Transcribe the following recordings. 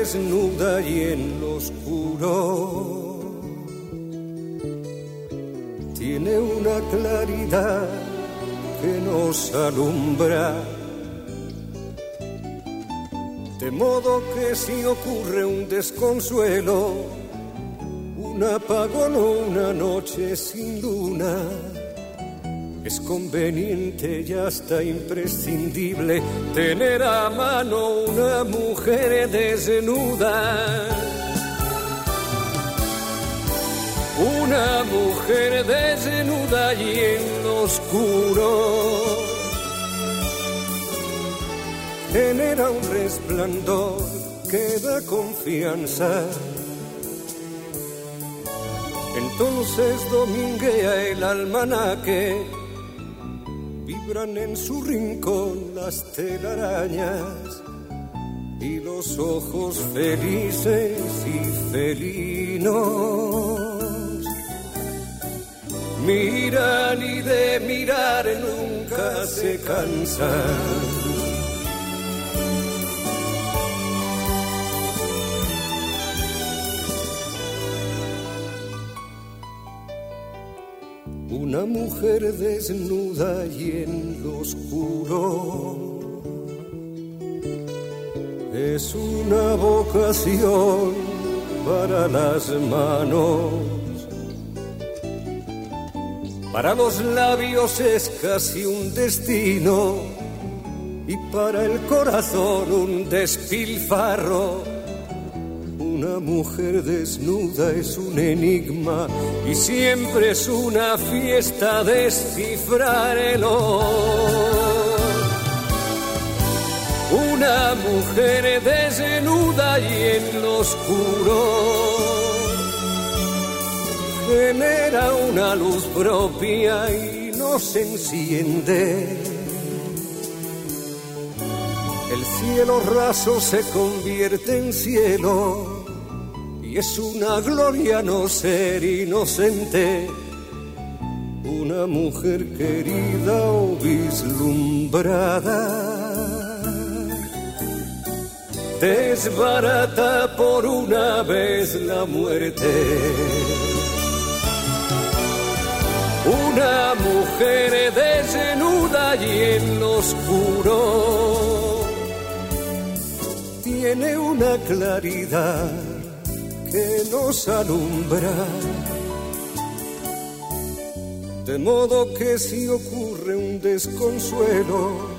Desnuda y en lo oscuro tiene una claridad que nos alumbra. De modo que si ocurre un desconsuelo, un apagón o una noche sin luna, es conveniente y hasta imprescindible tener a mano una mujer desnuda. Una mujer desnuda y en oscuro genera un resplandor que da confianza. Entonces dominguea el almanaque en su rincón las telarañas y los ojos felices y felinos. Miran y de mirar nunca se cansan. Una mujer desnuda y en lo oscuro es una vocación para las manos. Para los labios es casi un destino y para el corazón un despilfarro. Una mujer desnuda es un enigma y siempre es una fiesta descifrar el Una mujer desnuda y en lo oscuro genera una luz propia y nos enciende. El cielo raso se convierte en cielo y es una gloria no ser inocente, una mujer querida o vislumbrada, desbarata por una vez la muerte. Una mujer desnuda y en lo oscuro tiene una claridad que nos alumbra. De modo que si ocurre un desconsuelo,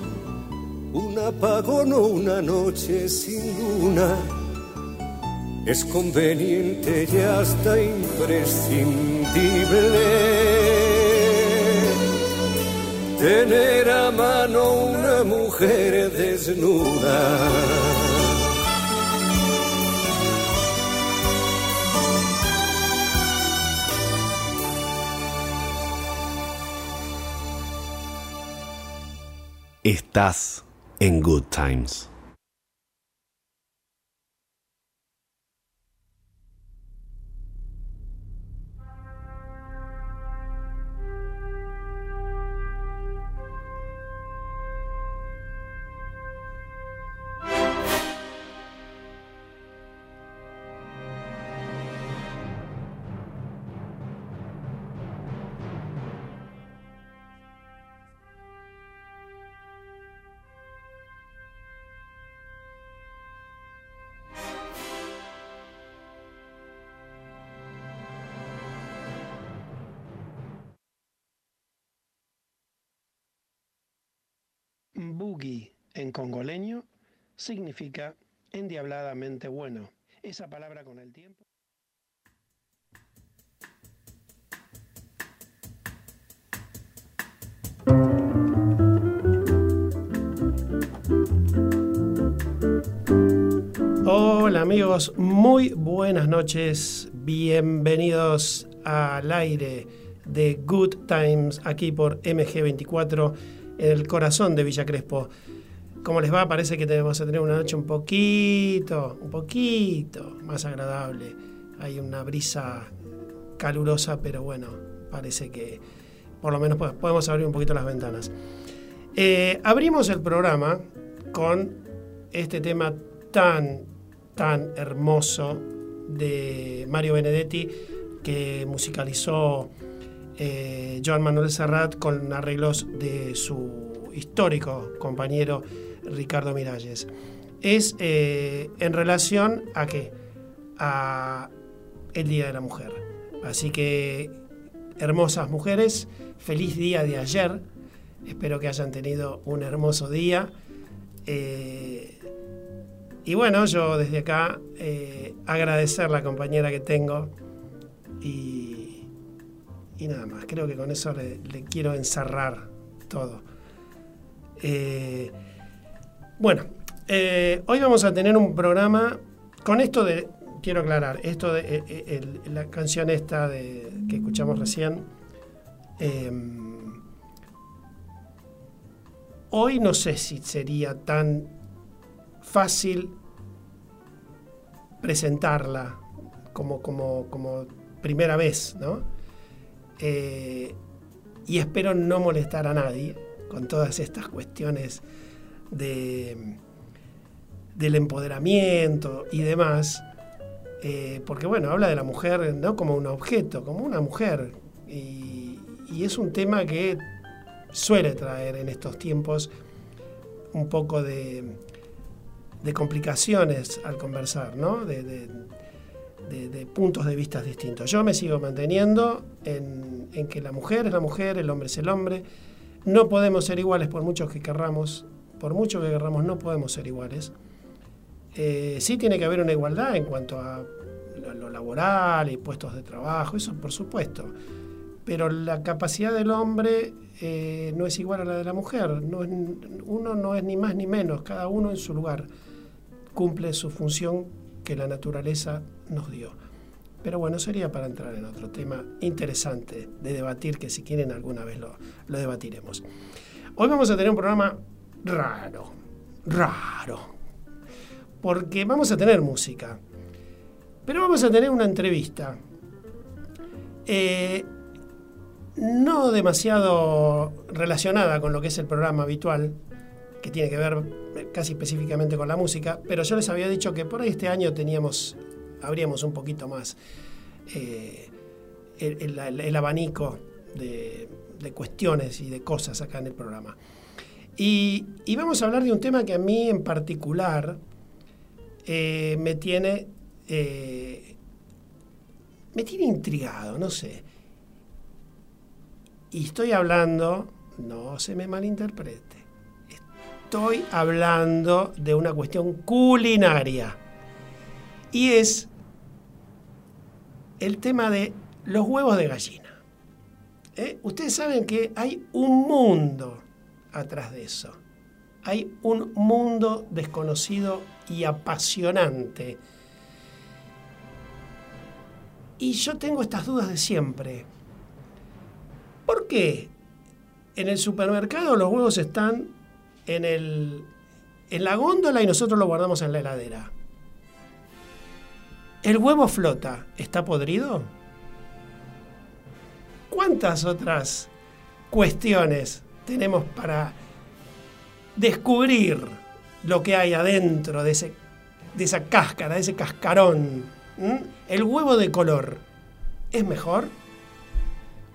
un apagón o una noche sin luna, es conveniente y hasta imprescindible tener a mano una mujer desnuda. Estás en Good Times. Significa endiabladamente bueno. Esa palabra con el tiempo. Hola amigos, muy buenas noches, bienvenidos al aire de Good Times aquí por MG24 en el corazón de Villa Crespo. ¿Cómo les va? Parece que tenemos a tener una noche un poquito, un poquito más agradable. Hay una brisa calurosa, pero bueno, parece que por lo menos podemos abrir un poquito las ventanas. Eh, abrimos el programa con este tema tan, tan hermoso de Mario Benedetti que musicalizó eh, Joan Manuel Serrat con arreglos de su histórico compañero Ricardo Miralles. Es eh, en relación a qué? A el Día de la Mujer. Así que, hermosas mujeres, feliz día de ayer. Espero que hayan tenido un hermoso día. Eh, y bueno, yo desde acá eh, agradecer la compañera que tengo y, y, nada más. Creo que con eso le, quiero encerrar todo. Bueno, eh, hoy vamos a tener un programa con esto de, quiero aclarar, esto de eh, eh, la canción esta que escuchamos recién. Em, hoy no sé si sería tan fácil presentarla como, como primera vez, ¿no? y espero no molestar a nadie con todas estas cuestiones de, del empoderamiento y demás, eh, porque bueno, habla de la mujer no como un objeto, como una mujer, y, es un tema que suele traer en estos tiempos un poco de, complicaciones al conversar, ¿no? De, puntos de vista distintos. Yo me sigo manteniendo en, en, que la mujer es la mujer, el hombre es el hombre. No podemos ser iguales por muchos que querramos, por mucho que querramos, no podemos ser iguales. Eh, sí tiene que haber una igualdad en cuanto a lo laboral y puestos de trabajo, eso por supuesto. Pero la capacidad del hombre eh, no es igual a la de la mujer. No uno no es ni más ni menos, cada uno en su lugar cumple su función que la naturaleza nos dio. Pero bueno, sería para entrar en otro tema interesante de debatir, que si quieren alguna vez lo, lo debatiremos. Hoy vamos a tener un programa raro, raro. Porque vamos a tener música, pero vamos a tener una entrevista. Eh, no demasiado relacionada con lo que es el programa habitual, que tiene que ver casi específicamente con la música, pero yo les había dicho que por ahí este año teníamos, habríamos un poquito más eh, el, abanico de cuestiones y de cosas acá en el programa. Y, vamos a hablar de un tema que a mí en particular eh, me tiene eh, me tiene intrigado, no sé. Y estoy hablando, no se me malinterprete, estoy hablando de una cuestión culinaria. Y es el tema de los huevos de gallina. ¿Eh? Ustedes saben que hay un mundo atrás de eso. Hay un mundo desconocido y apasionante. Y yo tengo estas dudas de siempre. ¿Por qué en el supermercado los huevos están en, el, en la góndola y nosotros los guardamos en la heladera? ¿El huevo flota? ¿Está podrido? ¿Cuántas otras cuestiones tenemos para descubrir lo que hay adentro de, ese, de esa cáscara, de ese cascarón. El huevo de color, ¿es mejor?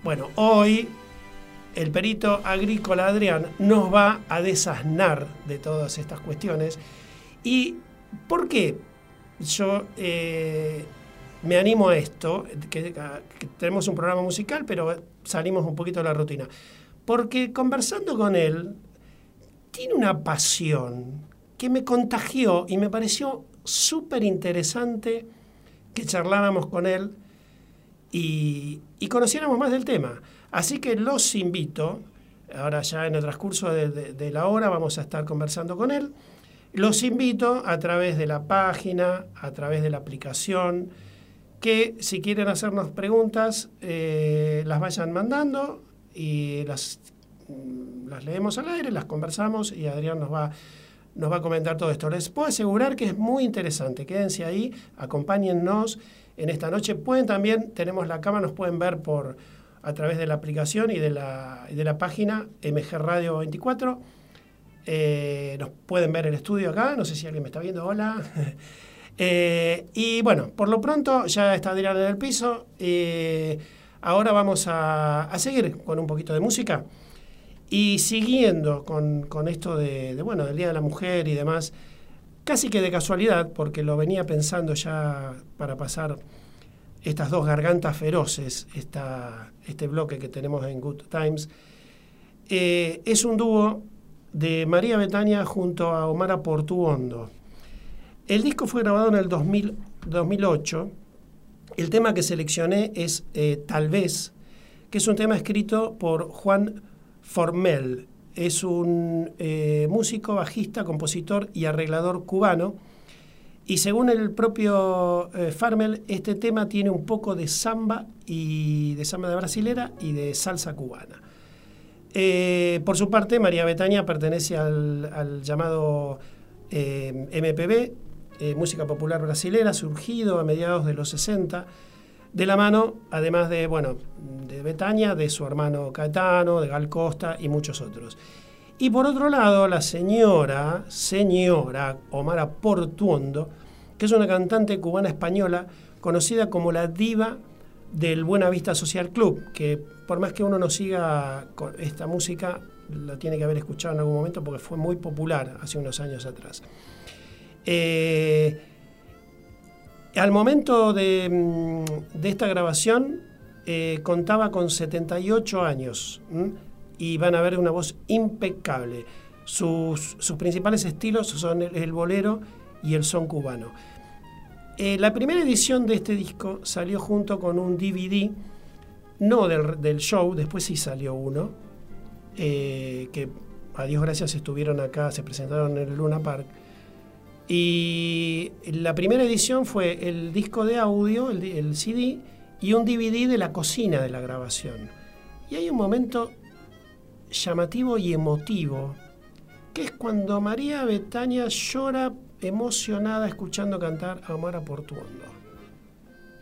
Bueno, hoy el perito agrícola Adrián nos va a desasnar de todas estas cuestiones. ¿Y por qué yo eh, me animo a esto? tenemos un programa musical, pero salimos un poquito de la rutina porque conversando con él, tiene una pasión que me contagió y me pareció súper interesante que charláramos con él y, conociéramos más del tema. Así que los invito, ahora ya en el transcurso de la hora vamos a estar conversando con él, los invito a través de la página, a través de la aplicación, que si quieren hacernos preguntas, eh, las vayan mandando y las, mm, las leemos al aire, las conversamos y Adrián nos va, nos va a comentar todo esto. Les puedo asegurar que es muy interesante. Quédense ahí, acompáñennos en esta noche. Pueden también, tenemos la cámara, nos pueden ver por a través de la aplicación y de la, de la página MG Radio 24 eh, nos pueden ver el estudio acá, no sé si alguien me está viendo, hola. Eh, y bueno, por lo pronto ya está Adrián en el piso. Eh, ahora vamos a, seguir con un poquito de música. Y siguiendo con, esto de, bueno, del Día de la Mujer y demás, casi que de casualidad, porque lo venía pensando ya para pasar estas dos gargantas feroces, esta, este bloque que tenemos en Good Times, es un dúo de María Betania junto a Omar Portuondo. El disco fue grabado en el 2008. El tema que seleccioné es eh, Tal vez, que es un tema escrito por Juan Formel. Es un eh, músico, bajista, compositor y arreglador cubano. Y según el propio eh, Formel, este tema tiene un poco de samba y de samba de brasilera y de salsa cubana. Eh, por su parte, María Betania pertenece al, llamado MPB, eh, música popular brasilera, surgido a mediados de los 60, de la mano, además de, bueno, de Betania, de su hermano Caetano, de Gal Costa y muchos otros. Y por otro lado, la señora, señora Omara Portuondo, que es una cantante cubana española conocida como la diva del Buena Vista Social Club, que por más que uno no siga con esta música, la tiene que haber escuchado en algún momento porque fue muy popular hace unos años atrás. Eh, al momento de, mm, esta grabación eh, contaba con 78 años y van a ver una voz impecable. Sus, principales estilos son el bolero y el son cubano. Eh, la primera edición de este disco salió junto con un DVD, no del, show, después sí salió uno, que a Dios gracias estuvieron acá, se presentaron en el Luna Park. Y la primera edición fue el disco de audio, el, CD, y un DVD de la cocina de la grabación. Y hay un momento llamativo y emotivo, que es cuando María Betania llora emocionada escuchando cantar a Omar Portuondo.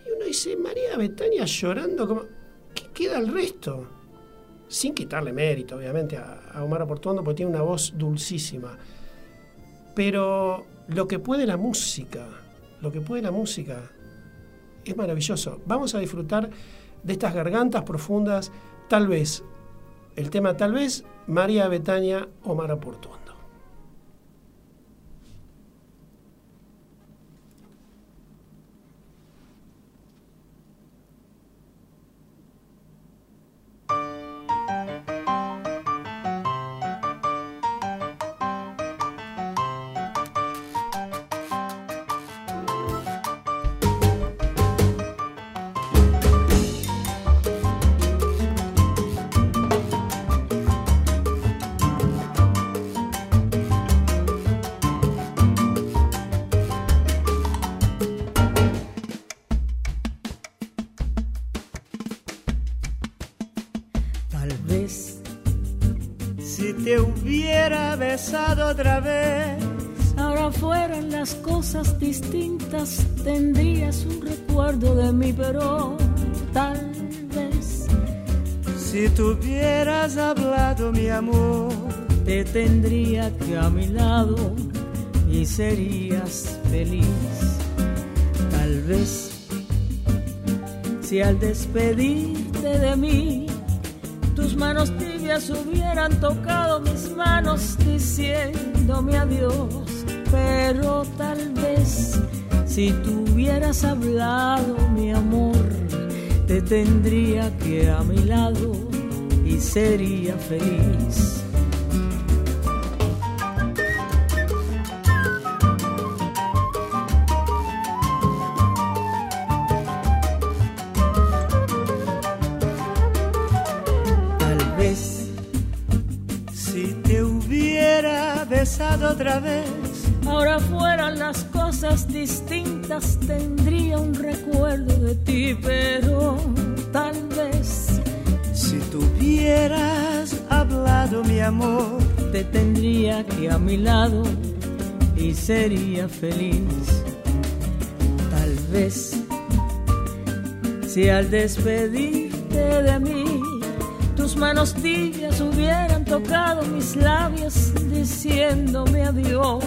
Y uno dice, María Betania llorando, ¿qué queda el resto? Sin quitarle mérito, obviamente, a, Omar Portuondo, porque tiene una voz dulcísima. Pero lo que puede la música, lo que puede la música, es maravilloso. Vamos a disfrutar de estas gargantas profundas, tal vez, el tema tal vez, María Betania, Omar Portuondo. Otra vez. Ahora fueran las cosas distintas, tendrías un recuerdo de mí, pero tal vez. Si tuvieras hablado, mi amor, te tendría que a mi lado y serías feliz. Tal vez. Si al despedirte de mí, hubieran tocado mis manos diciéndome adiós, pero tal vez si tú hubieras hablado, mi amor, te tendría que a mi lado y sería feliz. Otra vez. Ahora fueran las cosas distintas, tendría un recuerdo de ti, pero tal vez. Si tuvieras hablado, mi amor, te tendría aquí a mi lado y sería feliz. Tal vez, si al despedirte de mí, tus manos tibias hubieran tocado mis labios diciéndome adiós,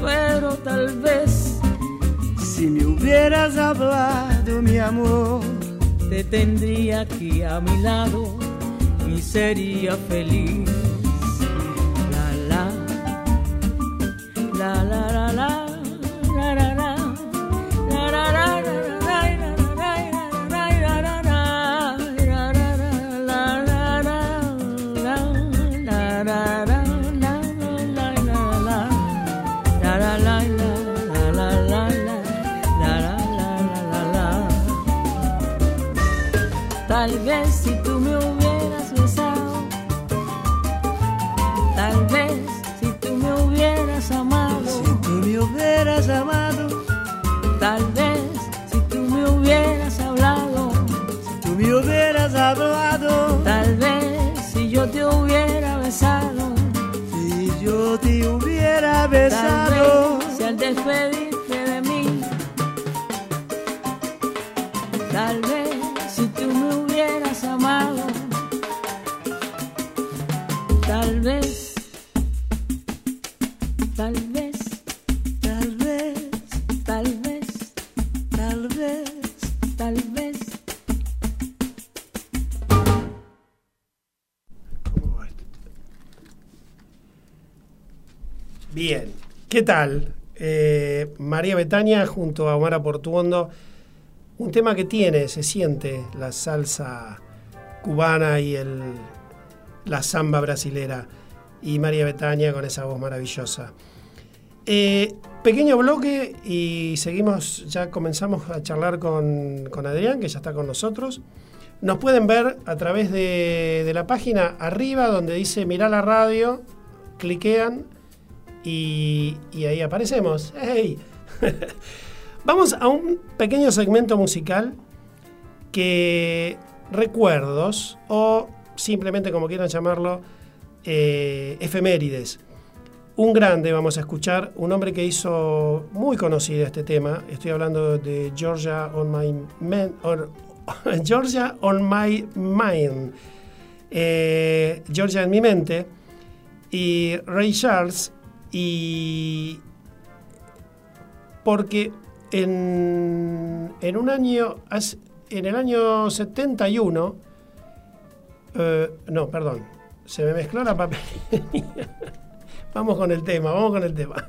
pero tal vez si me hubieras hablado, mi amor, te tendría aquí a mi lado y sería ¿qué tal? Eh, María Betania junto a Omar Portuondo, un tema que tiene, se siente la salsa cubana y el, la samba brasilera, y María Betania con esa voz maravillosa. Eh, pequeño bloque y seguimos, ya comenzamos a charlar con, con, Adrián, que ya está con nosotros. Nos pueden ver a través de, de la página arriba donde dice Mirá la radio, cliquean y, ahí aparecemos. ¡Hey! Vamos a un pequeño segmento musical que recuerdos o simplemente como quieran llamarlo, eh, efemérides. Un grande vamos a escuchar, un hombre que hizo muy conocido este tema. Estoy hablando de Georgia on My, Man, or, Georgia on my Mind. Eh, Georgia en mi mente. Y Ray Charles y porque en, en, un año, en el año 71, eh, no, perdón, se me mezcló la papelería. vamos con el tema, vamos con el tema.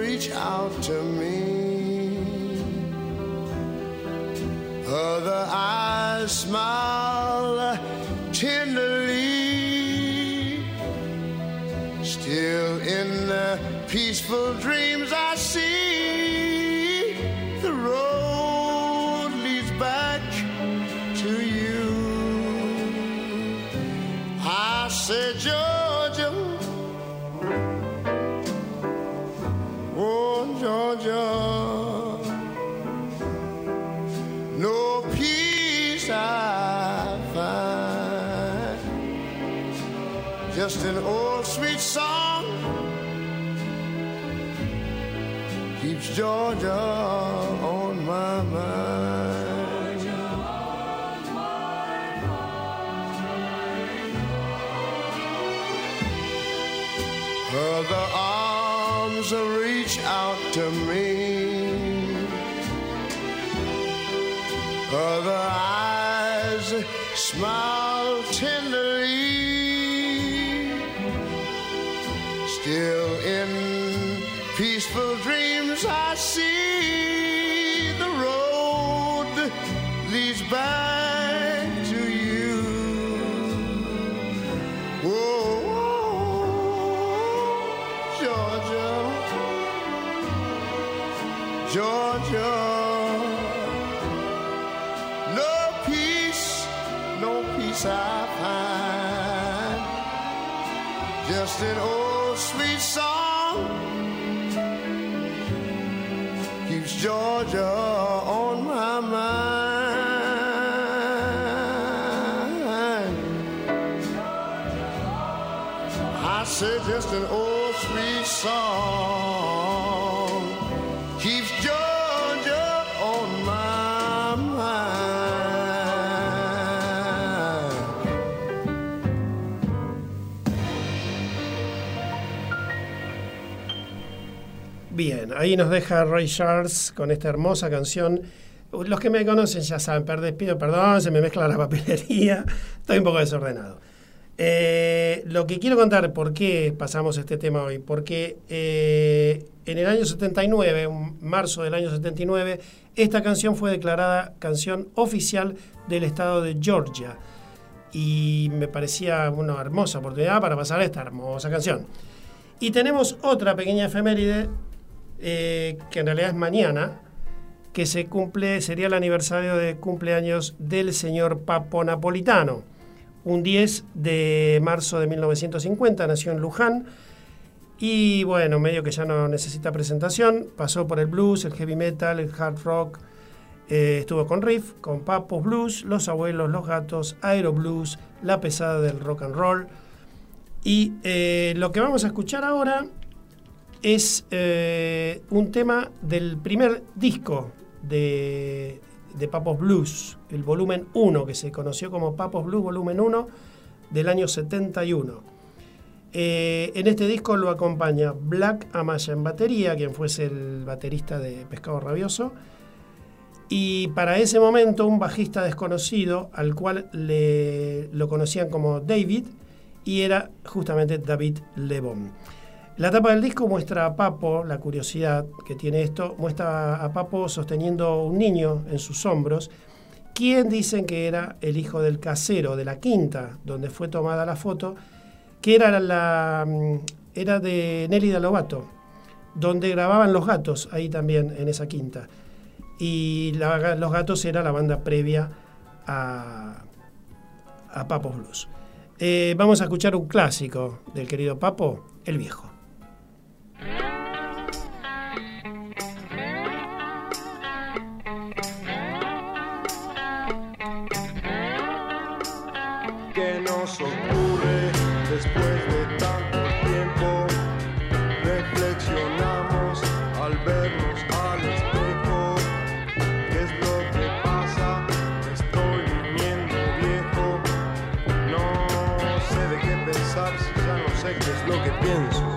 smile tenderly. Still in the peaceful dreams just an old sweet song keeps Georgia on my mind. Other arms reach out to me. Other eyes smile Bien, ahí nos deja Ray Charles con esta hermosa canción. Los que me conocen ya saben, pido perdón, se me mezcla la papelería, estoy un poco desordenado. Eh, lo que quiero contar, por qué pasamos este tema hoy, porque eh, en el año 79, en marzo del año 79, esta canción fue declarada canción oficial del estado de Georgia y me parecía una hermosa oportunidad para pasar esta hermosa canción. Y tenemos otra pequeña efeméride eh, que en realidad es mañana, que se cumple, sería el aniversario de cumpleaños del señor Papo Napolitano. Un 10 de marzo de 1950 nació en Luján y bueno, medio que ya no necesita presentación, pasó por el blues, el heavy metal, el hard rock, eh, estuvo con Riff, con Papos Blues, Los Abuelos, Los Gatos, Aero Blues, La Pesada del Rock and Roll. Y eh, lo que vamos a escuchar ahora es eh, un tema del primer disco de, de Papos Blues, el volumen 1, que se conoció como Papos Blues volumen 1 del año 71. Eh, en este disco lo acompaña Black Amaya en batería, quien fuese el baterista de Pescado Rabioso, y para ese momento un bajista desconocido al cual le, lo conocían como David y era justamente David Lebon. La tapa del disco muestra a Papo, la curiosidad que tiene esto, muestra a Papo sosteniendo un niño en sus hombros, quien dicen que era el hijo del casero de la quinta donde fue tomada la foto, que era, la, mm, era de Nelly Lobato, donde grababan Los Gatos, ahí también en esa quinta. Y Los Gatos era la banda previa a, Papos Blues. Eh, vamos a escuchar un clásico del querido Papo, El Viejo. Que nos ocurre después de tanto tiempo. Reflexionamos al vernos al espejo. ¿Qué es lo que pasa? Estoy viniendo viejo. No sé de qué pensar si ya no sé qué es lo que pienso.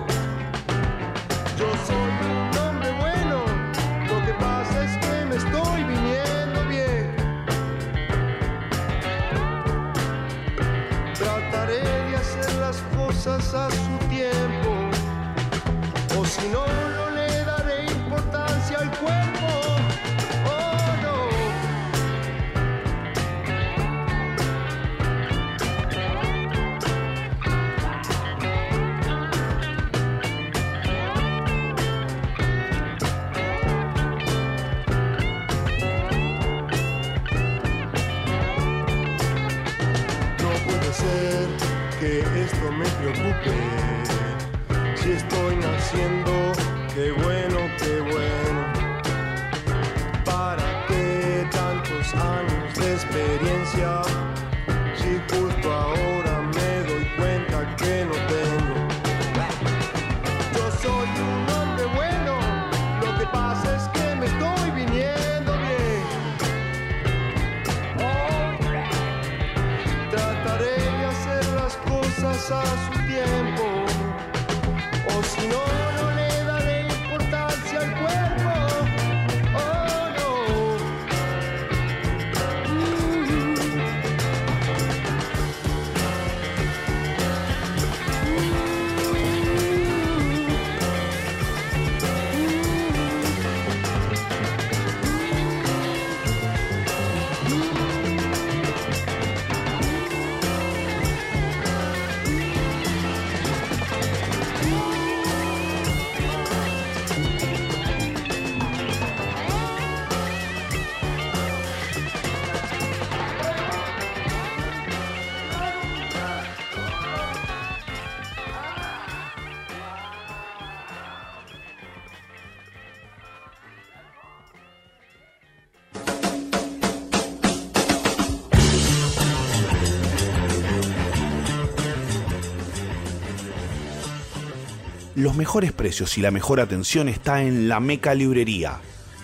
Los mejores precios y la mejor atención está en La Meca Librería.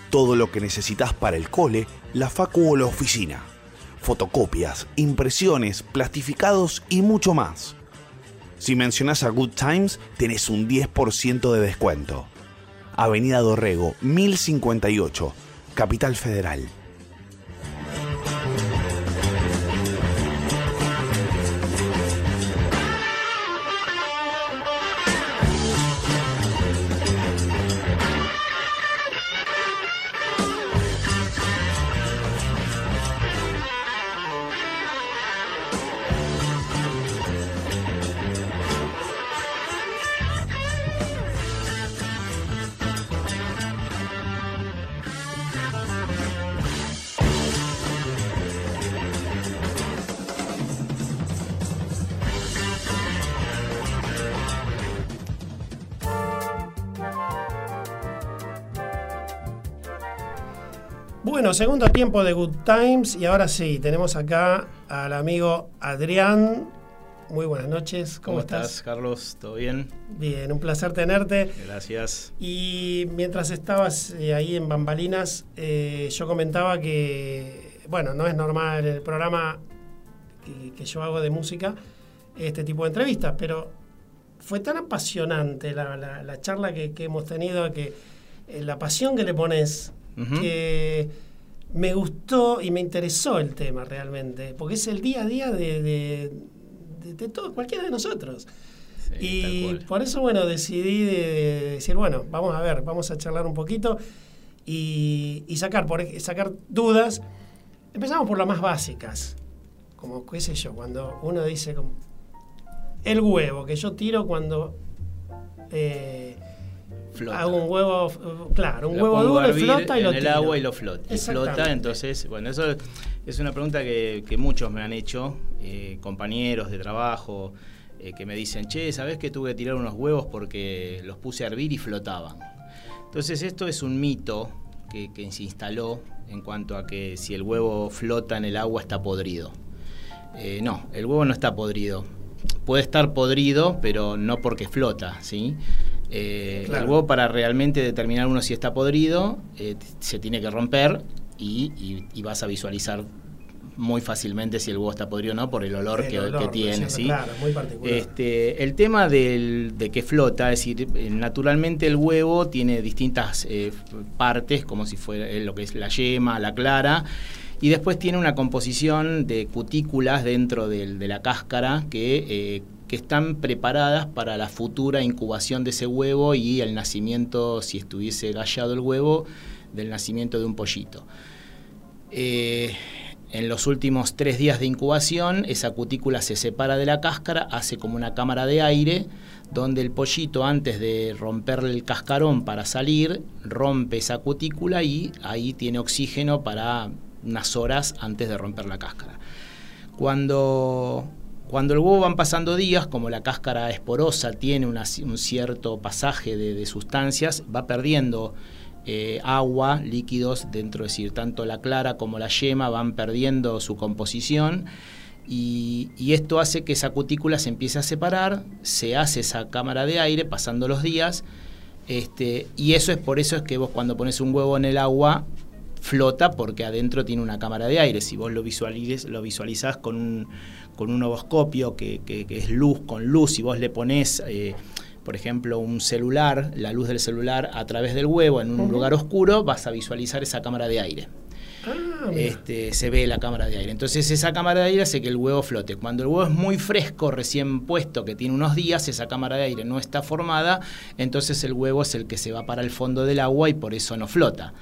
Todo lo que necesitas para el cole, la facu o la oficina. Fotocopias, impresiones, plastificados y mucho más. Si mencionas a Good Times, tenés un 10% de descuento. Avenida Dorrego, 1058, Capital Federal. Bueno, segundo tiempo de Good Times y ahora sí, tenemos acá al amigo Adrián. Muy buenas noches, ¿cómo, estás? Carlos? ¿Todo bien? Bien, un placer tenerte. Gracias. Y mientras estabas eh, ahí en Bambalinas, eh, yo comentaba que, bueno, no es normal en el programa que, que yo hago de música este tipo de entrevistas, pero fue tan apasionante la, la- la charla que, que hemos tenido, que eh, la pasión que le pones, que me gustó y me interesó el tema realmente, porque es el día a día de, de, de- de todo, cualquiera de nosotros. Sí, y por eso, bueno, decidí de, de decir, bueno, vamos a ver, vamos a charlar un poquito y, y sacar, por, sacar dudas. Empezamos por las más básicas, como, qué sé yo, cuando uno dice, como, el huevo que yo tiro cuando eh, Flota. hago un huevo, claro, un Lo huevo duro y flota y en lo el agua y lo flota. Y flota, entonces, bueno, eso es una pregunta que, que muchos me han hecho, eh, compañeros de trabajo, eh, que me dicen, che, ¿sabés que tuve que tirar unos huevos porque los puse a hervir y flotaban? Entonces, esto es un mito que, que se instaló en cuanto a que si el huevo flota en el agua está podrido. Eh, no, el huevo no está podrido. Puede estar podrido, pero no porque flota, ¿sí? Eh, Claro. El huevo para realmente determinar uno si está podrido, eh, se tiene que romper y, y- y vas a visualizar muy fácilmente si el huevo está podrido o no por el olor, El que, olor, que por tiene, ¿sí? claro, muy particular. Este, el tema del- de que flota, es decir, eh, naturalmente el huevo tiene distintas eh, partes, como si fuera eh, lo que es la yema, la clara, y después tiene una composición de cutículas dentro de la cáscara que, eh, que están preparadas para la futura incubación de ese huevo y el nacimiento, si estuviese gallado el huevo, del nacimiento de un pollito. Eh, en los últimos tres días de incubación, esa cutícula se separa de la cáscara, hace como una cámara de aire, donde el pollito, antes de romperle el cascarón para salir, rompe esa cutícula y ahí tiene oxígeno para unas horas antes de romper la cáscara. Cuando, cuando el huevo van pasando días, como la cáscara es porosa, tiene un cierto pasaje de, sustancias, va perdiendo eh, agua, líquidos dentro, es decir, tanto la clara como la yema van perdiendo su composición y, y esto hace que esa cutícula se empiece a separar, se hace esa cámara de aire pasando los días Este, y eso es por eso es que vos cuando pones un huevo en el agua flota porque adentro tiene una cámara de aire. Si vos lo, visualiz, lo visualizás con un, con un ovoscopio que, que, que, es luz con luz, si vos le pones, eh, por ejemplo, un celular, la luz del celular a través del huevo en un uh -huh. lugar oscuro, vas a visualizar esa cámara de aire. Ah, este, se ve la cámara de aire. Entonces esa cámara de aire hace que el huevo flote. Cuando el huevo es muy fresco, recién puesto, que tiene unos días, esa cámara de aire no está formada, entonces el huevo es el que se va para el fondo del agua y por eso no flota.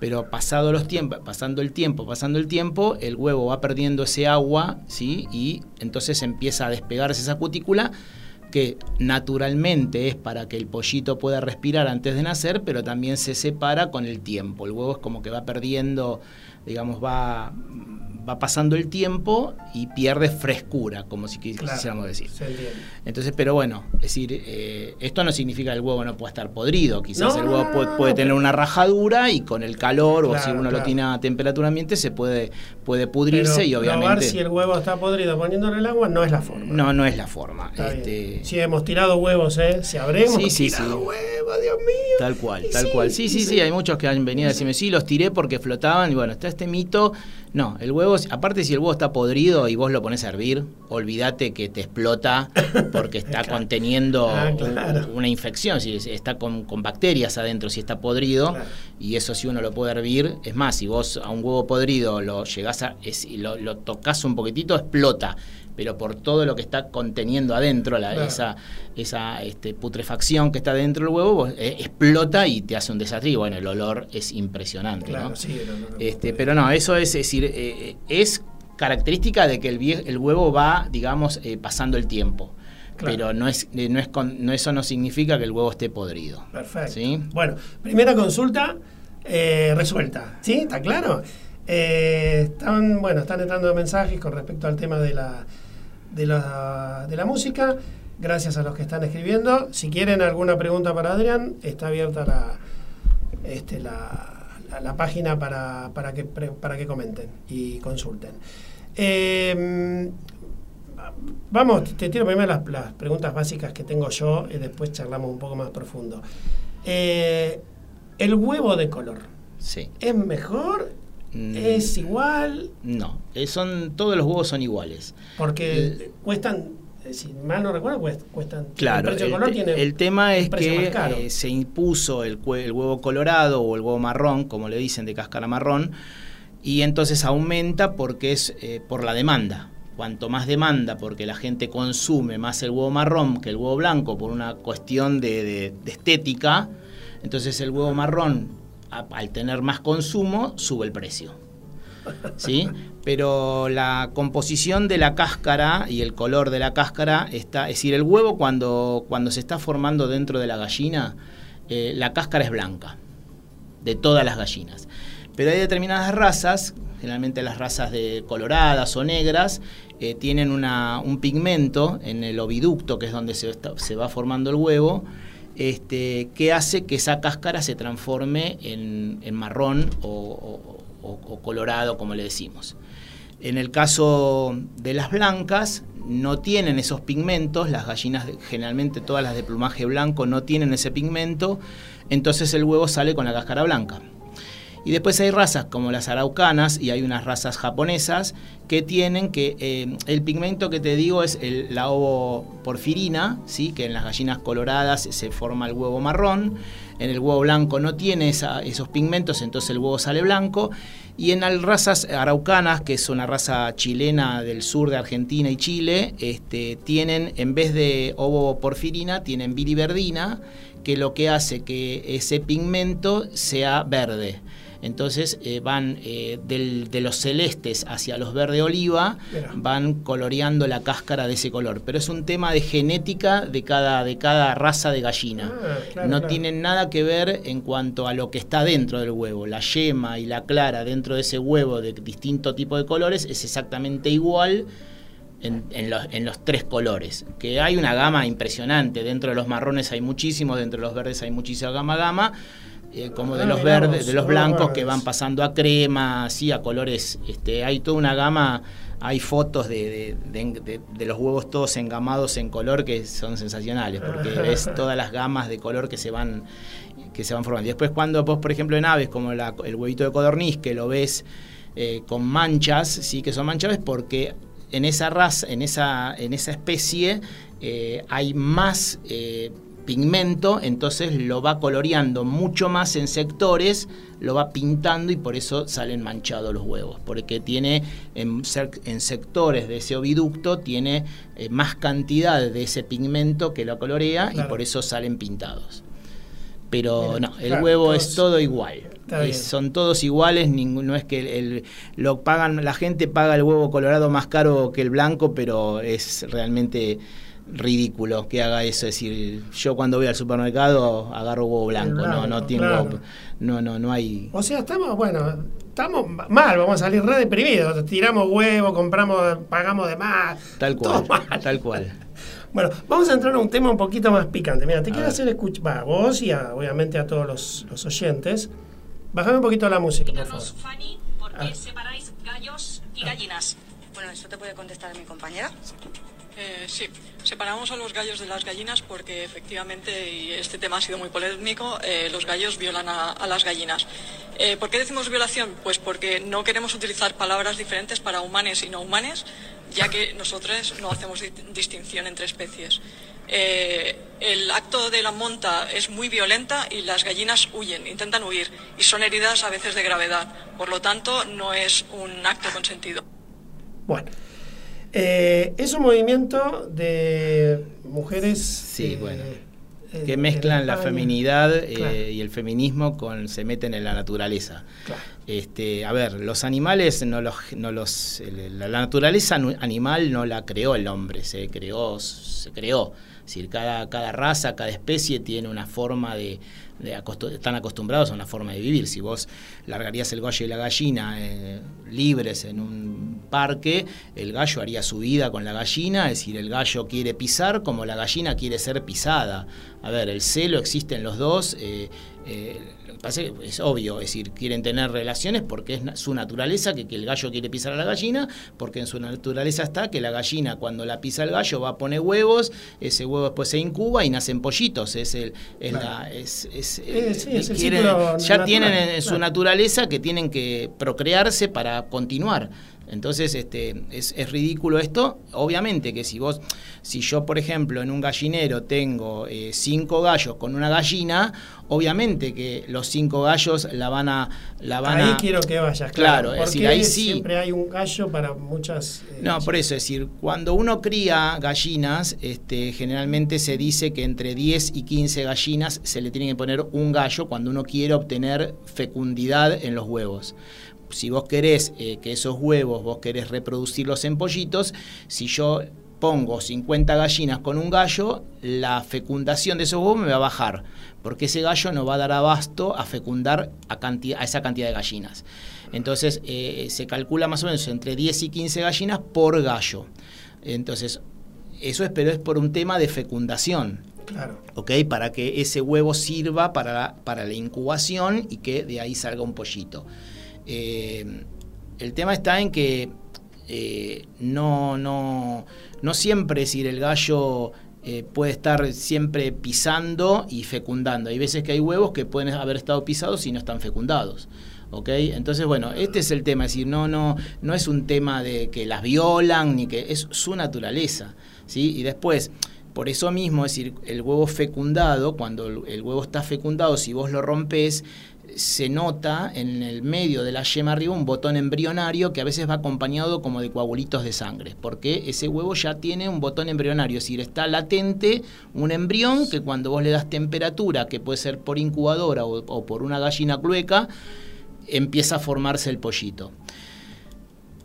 Pero pasado los tiempos, pasando el tiempo, pasando el tiempo, el huevo va perdiendo ese agua, ¿sí? Y entonces empieza a despegarse esa cutícula que naturalmente es para que el pollito pueda respirar antes de nacer, pero también se separa con el tiempo. El huevo es como que va perdiendo, digamos, va, va pasando el tiempo y pierde frescura, como si claro, quisiéramos decir. Entonces, pero bueno, es decir, eh, esto no significa que el huevo no pueda estar podrido. Quizás no, el huevo puede, puede, tener una rajadura y con el calor claro, o si uno claro. lo tiene a temperatura ambiente se puede, puede pudrirse pero y obviamente. Si el huevo está podrido poniéndole el agua no es la forma. No, no es la forma. Este... Si hemos tirado huevos, ¿eh? Si habremos sí, sí, tirado sí. huevos, Dios mío. Tal cual, tal cual. Sí, sí, sí, hay muchos que han venido a decirme, sí, los tiré porque flotaban y bueno, está este mito. No, el huevo, aparte si el huevo está podrido y vos lo pones a hervir, olvídate que te explota porque está claro. conteniendo ah, claro. una infección, si está con, con, bacterias adentro, si está podrido, claro. y eso si uno lo puede hervir, es más, si vos a un huevo podrido lo llegás a, es, lo, lo tocas un poquitito, explota pero por todo lo que está conteniendo adentro, la, claro. esa, esa este, putrefacción que está dentro del huevo, eh, explota y te hace un desastre. Y bueno, el olor es impresionante. Claro, ¿no? sí, no, no, este, pero no, eso es, es decir, eh, es característica de que el, el huevo va, digamos, eh, pasando el tiempo. Claro. Pero no es, no es con, no, eso no significa que el huevo esté podrido. Perfecto. ¿sí? Bueno, primera consulta eh, resuelta. ¿Sí? ¿Está claro? Eh, están, bueno, están entrando mensajes con respecto al tema de la, de la, de la música. Gracias a los que están escribiendo. Si quieren alguna pregunta para Adrián, está abierta la, este, la, la, la página para, para, que, para que comenten y consulten. Eh, vamos, te tiro primero las, las, preguntas básicas que tengo yo y después charlamos un poco más profundo. Eh, el huevo de color. Sí. ¿Es mejor? ¿Es igual? No, eh, son, todos los huevos son iguales. Porque eh, cuestan, si mal no recuerdo, cuestan. Claro, el, color tiene el tema es que eh, se impuso el, el, huevo colorado o el huevo marrón, como le dicen, de cáscara marrón, y entonces aumenta porque es eh, por la demanda. Cuanto más demanda, porque la gente consume más el huevo marrón que el huevo blanco por una cuestión de, de, de estética, entonces el huevo marrón al tener más consumo, sube el precio. ¿Sí? Pero la composición de la cáscara y el color de la cáscara está. Es decir, el huevo cuando, cuando se está formando dentro de la gallina, eh, la cáscara es blanca, de todas las gallinas. Pero hay determinadas razas, generalmente las razas de coloradas o negras, eh, tienen un pigmento en el oviducto, que es donde se va formando el huevo, este, que hace que esa cáscara se transforme en, marrón o, colorado, como le decimos. En el caso de las blancas, no tienen esos pigmentos, las gallinas, generalmente todas las de plumaje blanco, no tienen ese pigmento, entonces el huevo sale con la cáscara blanca. Y después hay razas como las araucanas y hay unas razas japonesas que tienen que eh, el pigmento que te digo es el, la ovoporfirina, ¿sí? que en las gallinas coloradas se forma el huevo marrón, en el huevo blanco no tiene esos pigmentos, entonces el huevo sale blanco. Y en las razas araucanas, que es una raza chilena del sur de Argentina y Chile, este, tienen, en vez de ovoporfirina, tienen biliverdina, que lo que hace que ese pigmento sea verde. Entonces eh, van eh, del, de los celestes hacia los verde oliva, Mira. van coloreando la cáscara de ese color. Pero es un tema de genética de cada, de cada raza de gallina. Ah, claro, no claro. tienen nada que ver en cuanto a lo que está dentro del huevo. La yema y la clara dentro de ese huevo de distinto tipo de colores es exactamente igual. En, en, los, en, los, tres colores. Que hay una gama impresionante. Dentro de los marrones hay muchísimo, dentro de los verdes hay muchísima gama gama eh, como de Ah, los verdes, de los blancos que van pasando a crema, así a colores, este, hay toda una gama, hay fotos de, de- de- de- de los huevos todos engamados en color que son sensacionales, porque ves todas las gamas de color que se van que se van formando. Y después cuando vos, por ejemplo, en aves como la- el huevito de codorniz, que lo ves eh, con manchas, sí que son manchas, es porque en esa raza, en esa, en esa especie, eh, hay más pigmento, entonces lo va coloreando mucho más en sectores, lo va pintando y por eso salen manchados los huevos, porque tiene en, sectores de ese oviducto, tiene eh, más cantidad de ese pigmento que lo colorea y por eso salen pintados. Pero Mira, no, el claro, huevo todos- es todo igual. Es- son todos iguales, ningún- no es que el, el- lo pagan, la gente paga el huevo colorado más caro que el blanco, pero es realmente ridículo que haga eso. Es decir, yo cuando voy al supermercado agarro huevo blanco, no, no tengo, claro. no, no, no hay. O sea, estamos, bueno, estamos mal, vamos a salir re deprimidos. Tiramos huevo, compramos, pagamos de más. Tal todo cual, mal. tal cual. Bueno, vamos a entrar a un tema un poquito más picante. Mira, te A quiero ver. hacer escuchar, va, vos y a- obviamente a todos los, los oyentes. Bájame un poquito la música, por favor. Fanny, ¿por qué Ah. separáis gallos y gallinas? Bueno, eso te puede contestar mi compañera. Eh, sí, separamos a los gallos de las gallinas porque efectivamente, y este tema ha sido muy polémico, eh, los gallos violan a, las gallinas. Eh, ¿Por qué decimos violación? Pues porque no queremos utilizar palabras diferentes para humanes y no humanes, ya que nosotros no hacemos di- distinción entre especies. El acto de la monta es muy violenta y las gallinas huyen, intentan huir y son heridas a veces de gravedad. Por lo tanto, no es un acto consentido. Bueno, eh, es un movimiento de mujeres Sí, eh, bueno. Que mezclan la feminidad eh, y el feminismo con se meten en la naturaleza. Claro. Este, a ver, los animales no los, no los la, la naturaleza animal no la creó el hombre, se creó, se creó. Es decir, cada, cada raza, cada especie tiene una forma de, están acostumbrados a una forma de vivir. Si vos largarías el gallo y la gallina eh, libres en un parque, el gallo haría su vida con la gallina, es decir, el gallo quiere pisar como la gallina quiere ser pisada. A ver, el celo existe en los dos. eh, eh, lo que pasa es que es obvio, es decir, quieren tener relaciones porque es su naturaleza que, que el gallo quiere pisar a la gallina, porque en su naturaleza está que la gallina cuando la pisa el gallo va a poner huevos, ese huevo después se incuba y nacen pollitos. Es el, es Claro. la, es, es- Eh, sí, es el quieren- ya natural, tienen en, su naturaleza que tienen que procrearse para continuar. Entonces, este, es, es ridículo esto. Obviamente que si vos, si yo, por ejemplo, en un gallinero tengo eh, cinco gallos con una gallina, obviamente que los cinco gallos la van a, la van ahí a. quiero que vayas, Claro, claro. es decir, ahí sí. siempre hay un gallo para muchas. eh, No, por eso, es decir, cuando uno cría gallinas, este, generalmente se dice que entre 10 y 15 gallinas se le tiene que poner un gallo cuando uno quiere obtener fecundidad en los huevos. Si vos querés eh, que esos huevos, vos querés reproducirlos en pollitos, si yo pongo 50 gallinas con un gallo, la fecundación de esos huevos me va a bajar, porque ese gallo no va a dar abasto a fecundar a, esa cantidad de gallinas. Entonces eh, se calcula más o menos entre 10 y 15 gallinas por gallo. Entonces, eso es, pero es por un tema de fecundación. Claro. ¿ok? Para que ese huevo sirva para la incubación y que de ahí salga un pollito. Eh, el tema está en que eh, no, no, no siempre, es decir, el gallo eh, puede estar siempre pisando y fecundando. Hay veces que hay huevos que pueden haber estado pisados y no están fecundados. ¿ok? Entonces, bueno, este es el tema, es decir, no, no, no es un tema de que las violan, ni que es su naturaleza. ¿sí? Y después, por eso mismo, es decir, el huevo fecundado, cuando el el huevo está fecundado, si vos lo rompes, se nota en el medio de la yema arriba un botón embrionario que a veces va acompañado como de coagulitos de sangre, porque ese huevo ya tiene un botón embrionario, es decir, está latente un embrión que cuando vos le das temperatura, que puede ser por incubadora o, o por una gallina clueca, empieza a formarse el pollito.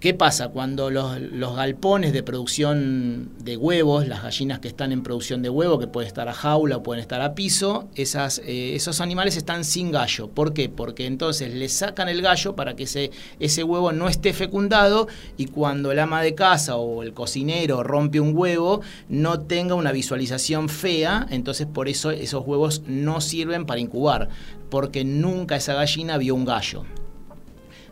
¿Qué pasa? Cuando los, galpones de producción de huevos, las gallinas que están en producción de huevo, que pueden estar a jaula o pueden estar a piso, eh, esos animales están sin gallo. ¿Por qué? Porque entonces le sacan el gallo para que ese, ese huevo no esté fecundado y cuando el ama de casa o el cocinero rompe un huevo, no tenga una visualización fea, entonces por eso esos huevos no sirven para incubar, porque nunca esa gallina vio un gallo.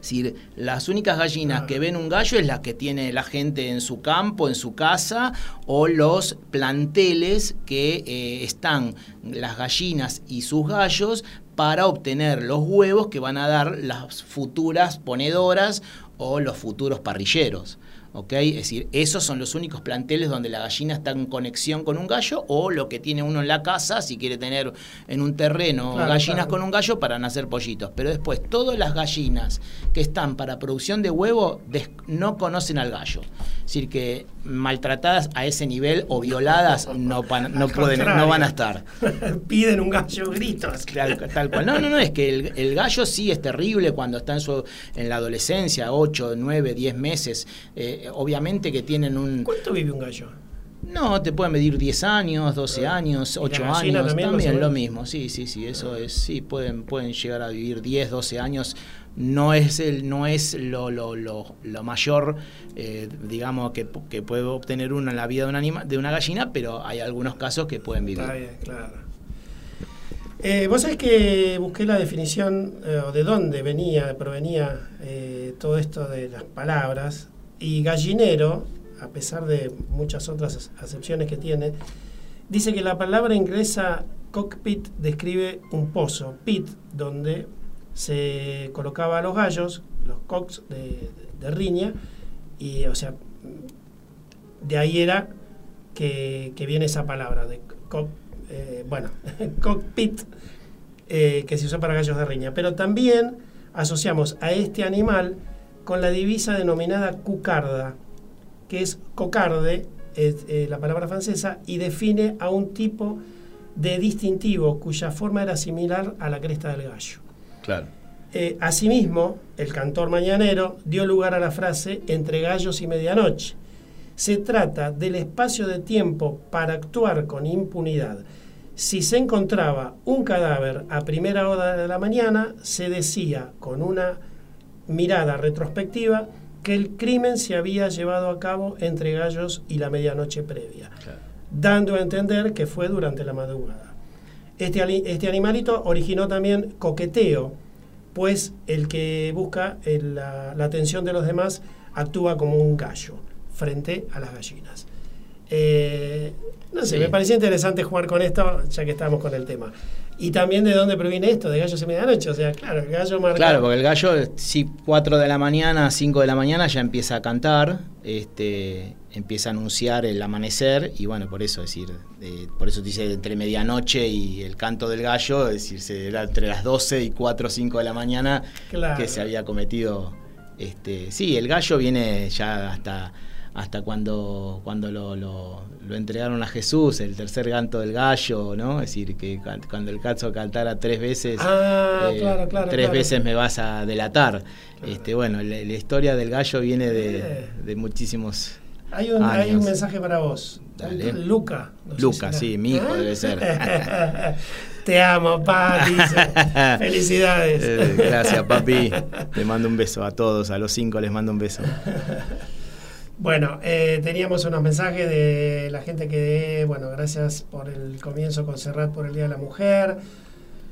Es decir, las únicas gallinas que ven un gallo es las que tiene la gente en su campo, en su casa, o los planteles que eh, están las gallinas y sus gallos para obtener los huevos que van a dar las futuras ponedoras o los futuros parrilleros. ¿Ok? Es decir, esos son los únicos planteles donde la gallina está en conexión con un gallo o lo que tiene uno en la casa, si quiere tener en un terreno Claro, gallinas claro. con un gallo para nacer pollitos. Pero después, todas las gallinas que están para producción de huevo no conocen al gallo. Es decir, que maltratadas a ese nivel o violadas no, pan- no, pueden, no van a estar. Piden un gallo, gritos. Tal, tal cual. No, no, no, es que el, el gallo sí es terrible cuando está en, su, en la adolescencia, 8, 9, 10 meses. Eh, obviamente que tienen un... ¿Cuánto vive un gallo? No, te pueden medir 10 años, 12 años, ¿Y la 8 gallina años, también, lo mismo. Sí, sí, sí, eso es, sí, pueden, pueden llegar a vivir 10, 12 años. No es el, no es lo, lo, lo, lo mayor, eh, digamos, que, que puede obtener uno en la vida de una, anima, de una gallina, pero hay algunos casos que pueden vivir. Está bien, claro. Eh, Vos sabés que busqué la definición eh, de dónde venía, provenía eh, todo esto de las palabras. Y gallinero, a pesar de muchas otras acepciones que tiene, dice que la palabra inglesa cockpit describe un pozo, pit, donde se colocaba a los gallos, los cocks de, riña, y o sea, de ahí era que, que viene esa palabra de cock, eh, bueno, cockpit, eh, que se usó para gallos de riña. Pero también asociamos a este animal con la divisa denominada cucarda, que es cocarde, es eh, la palabra francesa, y define a un tipo de distintivo cuya forma era similar a la cresta del gallo. Claro. Eh, asimismo, el cantor mañanero dio lugar a la frase entre gallos y medianoche. Se trata del espacio de tiempo para actuar con impunidad. Si se encontraba un cadáver a primera hora de la mañana, se decía con una mirada retrospectiva que el crimen se había llevado a cabo entre gallos y la medianoche previa, dando a entender que fue durante la madrugada. Este, este animalito originó también coqueteo, pues el que busca el- la, la atención de los demás actúa como un gallo frente a las gallinas. Eh, no sé, Sí. me parecía interesante jugar con esto, ya que estamos con el tema. Y también de dónde proviene esto, de gallos y medianoche. O sea, claro, el gallo marca. Claro, porque el gallo, si 4 de la mañana, 5 de la mañana ya empieza a cantar, este, empieza a anunciar el amanecer y bueno, por eso, es decir, eh, por eso te dice entre medianoche y el canto del gallo, es decir, era entre las 12 y 4 o 5 de la mañana Claro. que se había cometido. Este, sí, el gallo viene ya hasta hasta cuando, cuando lo, lo- lo entregaron a Jesús, el tercer canto del gallo, ¿no? Es decir, que cuando el cazo cantara tres veces, Ah, eh, claro, claro, tres claro. veces me vas a delatar. Este, bueno, la, la historia del gallo viene de, de muchísimos Hay un, hay un mensaje para vos. Dale. Luca. no Luca, sí, mi hijo ¿Ah? debe ser. Te amo, pa, dice. Felicidades. Eh, gracias, papi. Te mando un beso a todos, a los cinco les mando un beso. Bueno, eh, teníamos unos mensajes de la gente que, bueno, gracias por el comienzo con Serrat por el Día de la Mujer,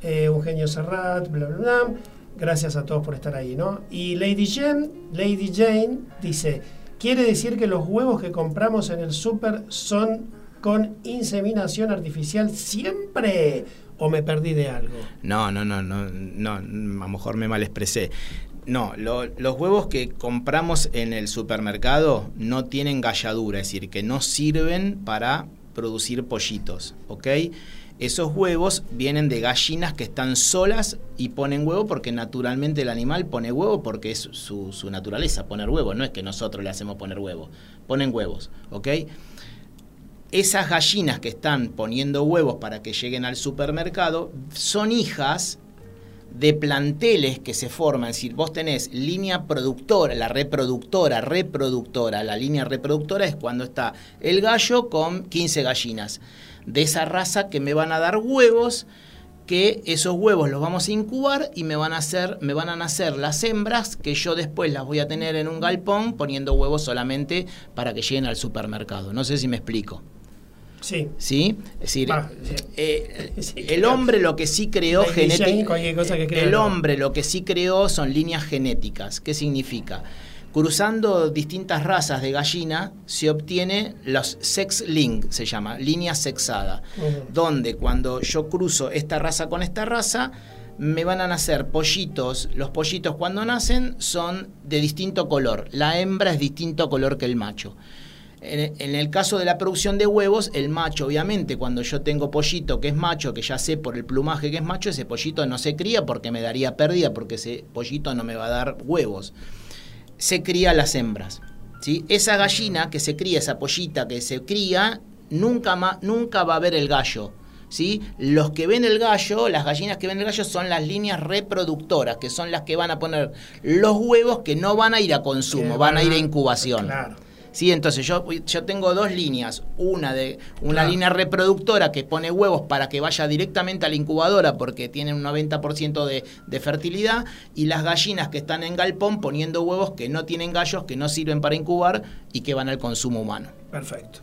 eh, Eugenio Serrat, bla, bla, bla. Gracias a todos por estar ahí, ¿no? Y Lady Jane, Lady Jane dice, ¿quiere decir que los huevos que compramos en el súper son con inseminación artificial siempre? ¿O me perdí de algo? No, no, no, no, no, a lo mejor me mal expresé. No, lo- los huevos que compramos en el supermercado no tienen galladura, es decir, que no sirven para producir pollitos, ¿ok? Esos huevos vienen de gallinas que están solas y ponen huevo porque naturalmente el animal pone huevo porque es su, su naturaleza poner huevo, no es que nosotros le hacemos poner huevo, ponen huevos, ¿ok? esas gallinas que están poniendo huevos para que lleguen al supermercado son hijas de planteles que se forman, es decir, vos tenés línea productora, la reproductora, reproductora, la línea reproductora es cuando está el gallo con 15 gallinas de esa raza que me van a dar huevos que esos huevos los vamos a incubar y me van a hacer, me van a nacer las hembras que yo después las voy a tener en un galpón poniendo huevos solamente para que lleguen al supermercado. No sé si me explico. Sí. ¿Sí? Es decir, eh, sí, el hombre lo que sí creó crea, El hombre lo que sí creó son líneas genéticas. ¿Qué significa? Cruzando distintas razas de gallina se obtiene los sex link, se llama, línea sexada, donde cuando yo cruzo esta raza con esta raza, me van a nacer pollitos. Los pollitos cuando nacen son de distinto color. La hembra es distinto color que el macho. En, el caso de la producción de huevos, el macho, obviamente, cuando yo tengo pollito que es macho, que ya sé por el plumaje que es macho, ese pollito no se cría porque me daría pérdida, porque ese pollito no me va a dar huevos. Se cría las hembras. ¿sí? Esa gallina que se cría, esa pollita que se cría, nunca, ma- nunca va a ver el gallo. ¿sí? Los que ven el gallo, las gallinas que ven el gallo son las líneas reproductoras, que son las que van a poner los huevos que no van a ir a consumo, Que van a ir a van a- incubación. Claro. Sí, entonces yo, yo tengo dos líneas. Una de una Claro. línea reproductora que pone huevos para que vaya directamente a la incubadora porque tiene un 90% de, de fertilidad. Y las gallinas que están en galpón poniendo huevos que no tienen gallos, que no sirven para incubar y que van al consumo humano. Perfecto.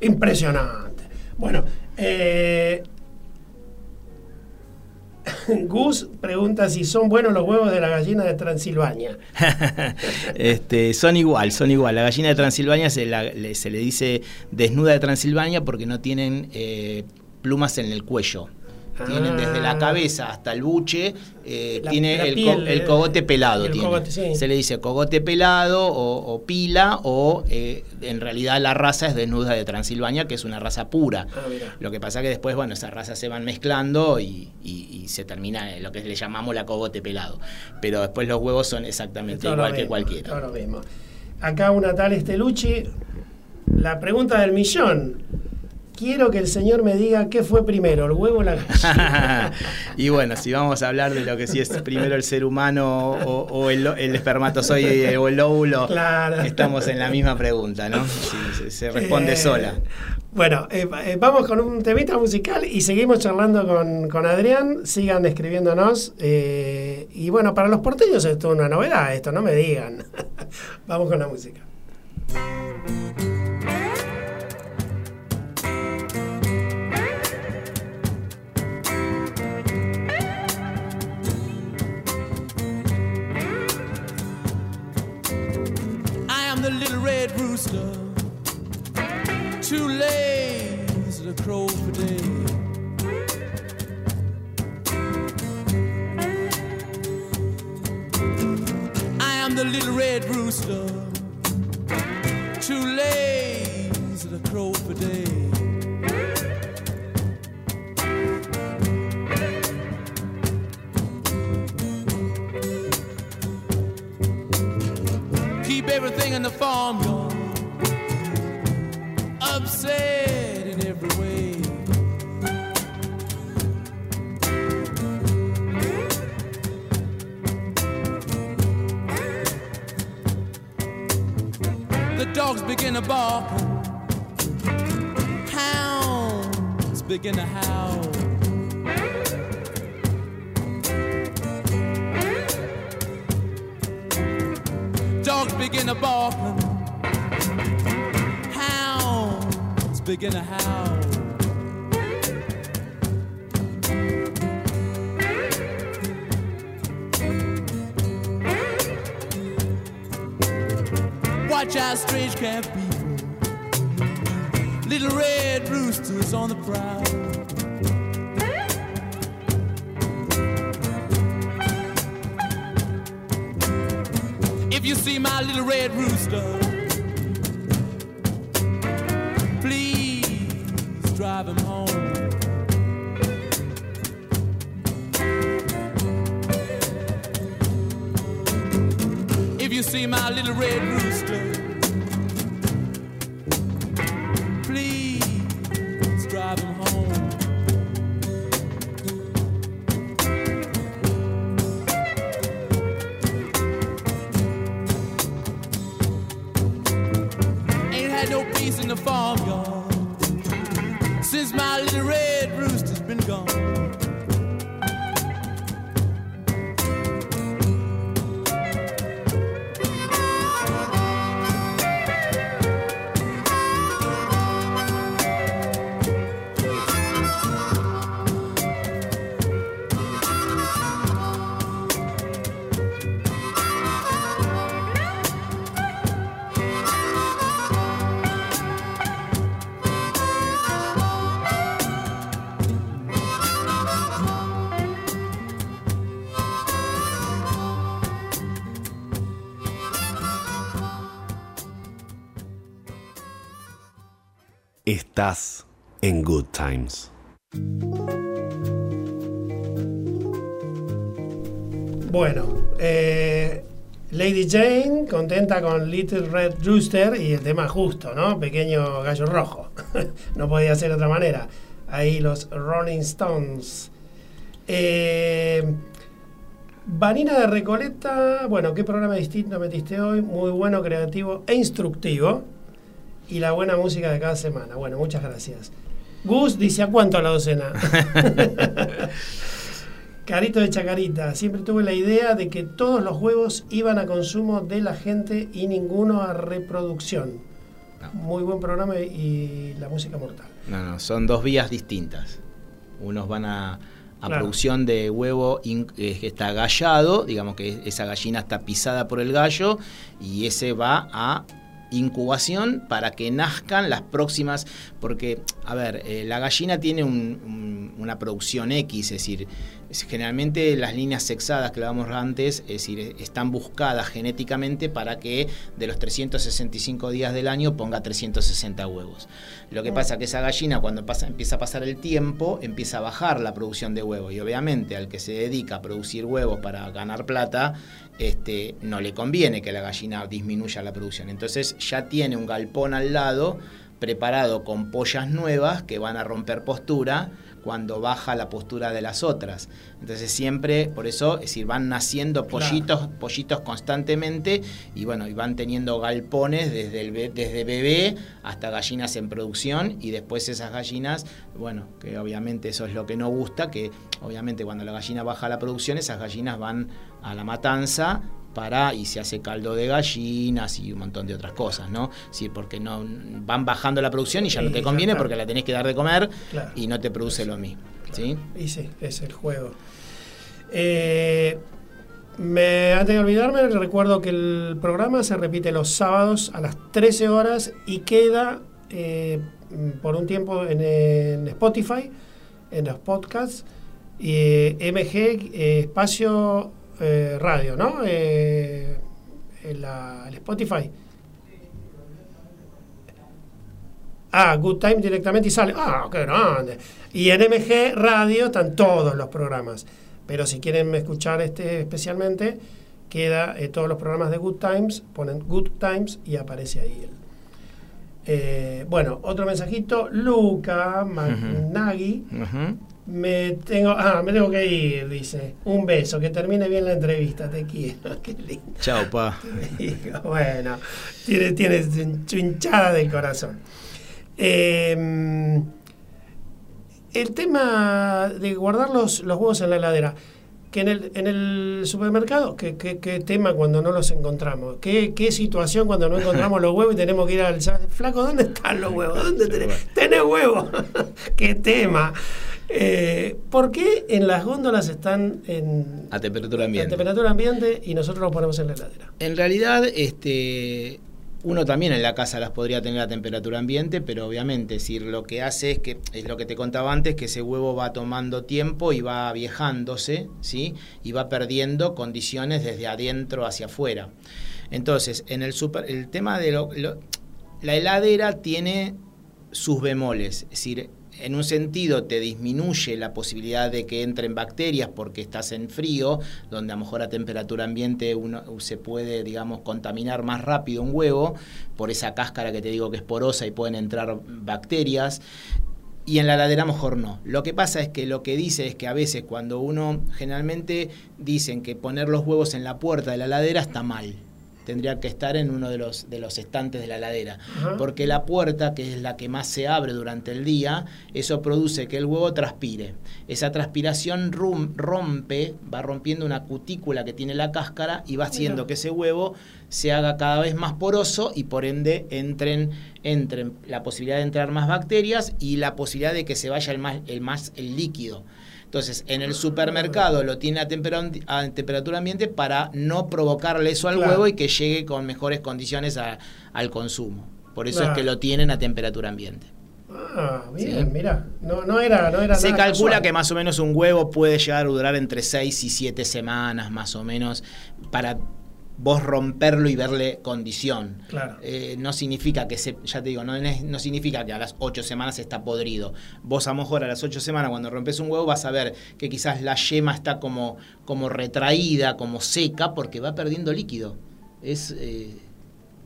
Impresionante. Bueno, eh, Gus pregunta si son buenos los huevos de la gallina de Transilvania. este, son igual, son igual. La gallina de Transilvania se, la- se le dice desnuda de Transilvania porque no tienen eh, plumas en el cuello. Tienen desde la Ah. cabeza hasta el buche, eh, La- tiene la el, piel, co- el eh, cogote pelado. el tiene. cogote, sí. Se le dice cogote pelado o, o pila o eh, en realidad la raza es desnuda de Transilvania, que es una raza pura. Ah. Lo que pasa que después, bueno, esas razas se van mezclando y, y- y se termina en lo que le llamamos la cogote pelado. Pero después los huevos son exactamente Todo igual que cualquiera. todo lo mismo. Acá una tal Estelucci. La pregunta del millón. Quiero que el señor me diga qué fue primero, el huevo o la gallina. y bueno, si vamos a hablar de lo que sí es primero el ser humano o, o el, el espermatozoide o el óvulo, Claro. estamos en la misma pregunta, ¿no? Se, se responde Eh, sola. Bueno, eh, eh, vamos con un temita musical y seguimos charlando con, con Adrián. Sigan escribiéndonos. eh, y bueno, para los porteños esto es una novedad, esto, no me digan. vamos con la música. Rooster, too lazy to crow for day. I am the little red rooster, too lazy to crow for day. Keep everything in the farmyard upset in every way. The dogs begin to bark, hounds begin to howl. Dogs begin to bark, begin to howl. Watch out, strange camp people. Little red roosters on the prowl. If you see my little red rooster, home. If you see my little red rooster, Lady Jane contenta con Little Red Rooster y el tema justo, ¿no? Pequeño gallo rojo. no podía ser de otra manera. Ahí los Rolling Stones. Eh, Vanina de Recoleta, bueno, qué programa distinto metiste hoy, muy bueno, creativo e instructivo. Y la buena música de cada semana. Bueno, muchas gracias. Gus dice, ¿a cuánto la docena? Carito de Chacarita, siempre tuve la idea de que todos los huevos iban a consumo de la gente y ninguno a reproducción. Muy buen programa y la música mortal. No, no, son dos vías distintas. Unos van a, a Claro. producción de huevo in- eh, que está gallado, digamos que esa gallina está pisada por el gallo, y ese va a incubación para que nazcan las próximas, porque, a ver, eh, la gallina tiene un- un- una producción X, es decir, es- generalmente las líneas sexadas que hablábamos antes, es decir, están buscadas genéticamente para que de los 365 días del año ponga 360 huevos. Lo que pasa que esa gallina cuando pasa, empieza a pasar el tiempo, empieza a bajar la producción de huevos y obviamente al que se dedica a producir huevos para ganar plata, este, no le conviene que la gallina disminuya la producción. Entonces ya tiene un galpón al lado preparado con pollas nuevas que van a romper postura cuando baja la postura de las otras. Entonces siempre, por eso, es decir, van naciendo Claro. pollitos, pollitos constantemente y bueno, y van teniendo galpones desde, el be- desde bebé hasta gallinas en producción y después esas gallinas, bueno, que obviamente eso es lo que no gusta, que obviamente cuando la gallina baja la producción, esas gallinas van a la matanza para y se hace caldo de gallinas y un montón de otras cosas, ¿no? Sí, porque no van bajando la producción y ya no te conviene porque la tenés que dar de comer Claro. y no te produce lo mismo, ¿sí? Y sí, es el juego. Eh, me, antes de olvidarme, recuerdo que el programa se repite los sábados a las 13 horas y queda eh, por un tiempo en, en Spotify, en los podcasts, y eh, MG eh, Espacio eh, Radio, ¿no? Eh, en la- el Spotify. Ah, Good Time directamente y sale. Ah, qué grande. Y en MG Radio están todos los programas. Pero si quieren escuchar este especialmente, queda eh, todos los programas de Good Times, ponen Good Times y aparece ahí él. Eh, bueno, otro mensajito. Luca Magnaghi. Me tengo, ah, me tengo que ir, dice. Un beso, que termine bien la entrevista, te quiero. Qué lindo. Chao, pa. Bueno, tiene, tiene hinchada del corazón. Eh, el tema de guardar los, los huevos en la heladera, que en el, en el supermercado, ¿qué, qué, qué tema cuando no los encontramos? ¿Qué, ¿Qué situación cuando no encontramos los huevos y tenemos que ir al... Flaco, ¿dónde están los huevos? ¿Dónde tenés? ¿Tenés huevos? ¿Qué tema? Eh, ¿Por qué en las góndolas están en, A temperatura a ambiente. temperatura ambiente y nosotros los ponemos en la heladera? En realidad, este, uno también en la casa las podría tener a temperatura ambiente, pero obviamente, decir, lo que hace es que, es lo que te contaba antes, que ese huevo va tomando tiempo y va viejándose, ¿sí? Y va perdiendo condiciones desde adentro hacia afuera. Entonces, en el super, el tema de lo- lo- la heladera tiene sus bemoles, es decir, en un sentido te disminuye la posibilidad de que entren bacterias porque estás en frío, donde a lo mejor a temperatura ambiente uno se puede, digamos, contaminar más rápido un huevo por esa cáscara que te digo que es porosa y pueden entrar bacterias. Y en la heladera a lo mejor no. Lo que pasa es que lo que dice es que a veces cuando uno generalmente dicen que poner los huevos en la puerta de la heladera está mal. Tendría que estar en uno de los, de los estantes de la ladera. Porque la puerta, que es la que más se abre durante el día, eso produce que el huevo transpire. Esa transpiración rum- rompe, va rompiendo una cutícula que tiene la cáscara y va haciendo Mira. que ese huevo se haga cada vez más poroso y por ende entren, entren la posibilidad de entrar más bacterias y la posibilidad de que se vaya el más el, más, el líquido. Entonces, en el supermercado lo tiene a, tempera- a temperatura ambiente para no provocarle eso al Claro. huevo y que llegue con mejores condiciones a- al consumo. Por eso Claro. es que lo tienen a temperatura ambiente. Ah, bien, Sí. mira. No, no era, no era Se nada calcula casual. que más o menos un huevo puede llegar a durar entre 6 y 7 semanas, más o menos, para vos romperlo y verle condición. Claro. Eh, no significa que se, ya te digo, no, no significa que a las 8 semanas está podrido. Vos a lo mejor a las 8 semanas cuando rompes un huevo vas a ver que quizás la yema está como, como retraída, como seca, porque va perdiendo líquido. Es, eh,